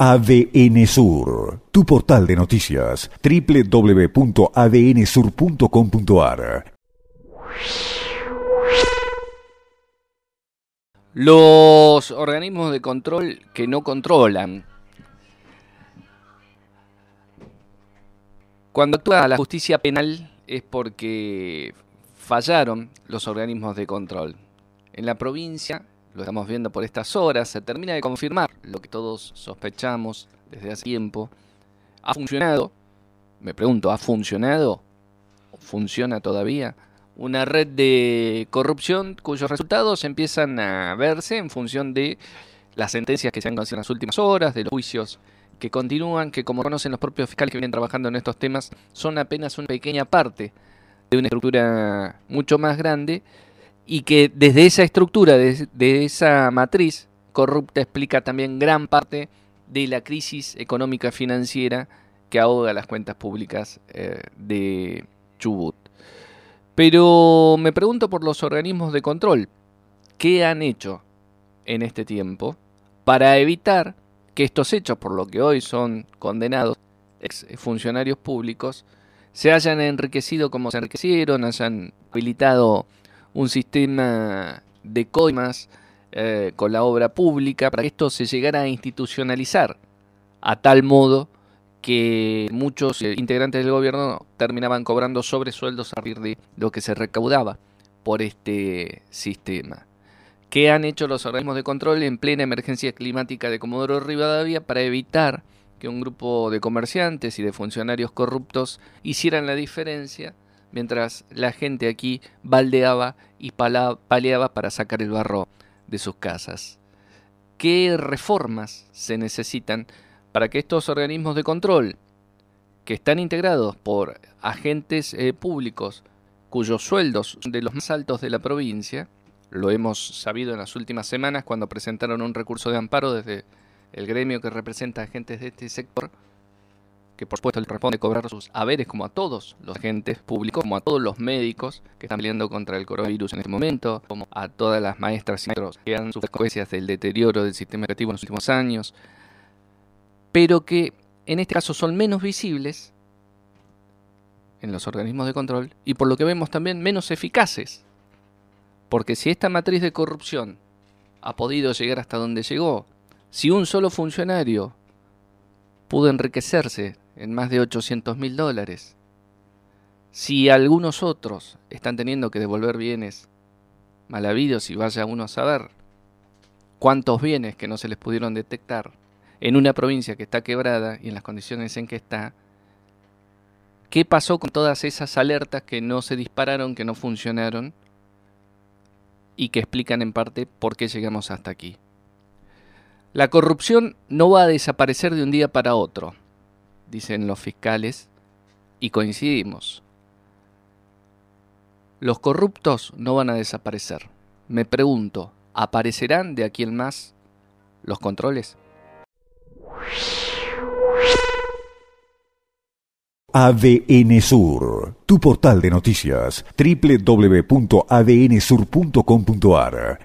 ADN Sur, tu portal de noticias, www.adnsur.com.ar. Los organismos de control que no controlan. Cuando actúa la justicia penal es porque fallaron los organismos de control. En la provincia, lo estamos viendo por estas horas, se termina de confirmar lo que todos sospechamos desde hace tiempo. ¿Ha funcionado? Me pregunto, ¿ha funcionado? ¿Funciona todavía? Una red de corrupción cuyos resultados empiezan a verse en función de las sentencias que se han conocido en las últimas horas, de los juicios que continúan, que como conocen los propios fiscales que vienen trabajando en estos temas, son apenas una pequeña parte de una estructura mucho más grande y que desde esa estructura, de, esa matriz corrupta, explica también gran parte de la crisis económica financiera que ahoga las cuentas públicas eh, de Chubut. Pero me pregunto por los organismos de control. ¿Qué han hecho en este tiempo para evitar que estos hechos, por lo que hoy son condenados ex funcionarios públicos, se hayan enriquecido como se enriquecieron, hayan habilitado un sistema de coimas eh, con la obra pública para que esto se llegara a institucionalizar a tal modo que muchos eh, integrantes del gobierno terminaban cobrando sobresueldos a partir de lo que se recaudaba por este sistema. ¿Qué han hecho los organismos de control en plena emergencia climática de Comodoro Rivadavia para evitar que un grupo de comerciantes y de funcionarios corruptos hicieran la diferencia mientras la gente aquí baldeaba y paleaba para sacar el barro de sus casas? ¿Qué reformas se necesitan para que estos organismos de control, que están integrados por agentes eh, públicos cuyos sueldos son de los más altos de la provincia, lo hemos sabido en las últimas semanas cuando presentaron un recurso de amparo desde el gremio que representa agentes de este sector, que por supuesto le responde cobrar sus haberes como a todos los agentes públicos, como a todos los médicos que están peleando contra el coronavirus en este momento, como a todas las maestras y maestros que han sufrido consecuencias del deterioro del sistema educativo en los últimos años, pero que en este caso son menos visibles en los organismos de control y por lo que vemos también menos eficaces. Porque si esta matriz de corrupción ha podido llegar hasta donde llegó, si un solo funcionario pudo enriquecerse en más de 800 mil dólares, si algunos otros están teniendo que devolver bienes mal habidos y vaya uno a saber cuántos bienes que no se les pudieron detectar, en una provincia que está quebrada y en las condiciones en que está, ¿qué pasó con todas esas alertas que no se dispararon, que no funcionaron y que explican en parte por qué llegamos hasta aquí? La corrupción no va a desaparecer de un día para otro, dicen los fiscales, y coincidimos. Los corruptos no van a desaparecer. Me pregunto, ¿aparecerán de aquí en más los controles? ADN Sur, tu portal de noticias, www.adnsur.com.ar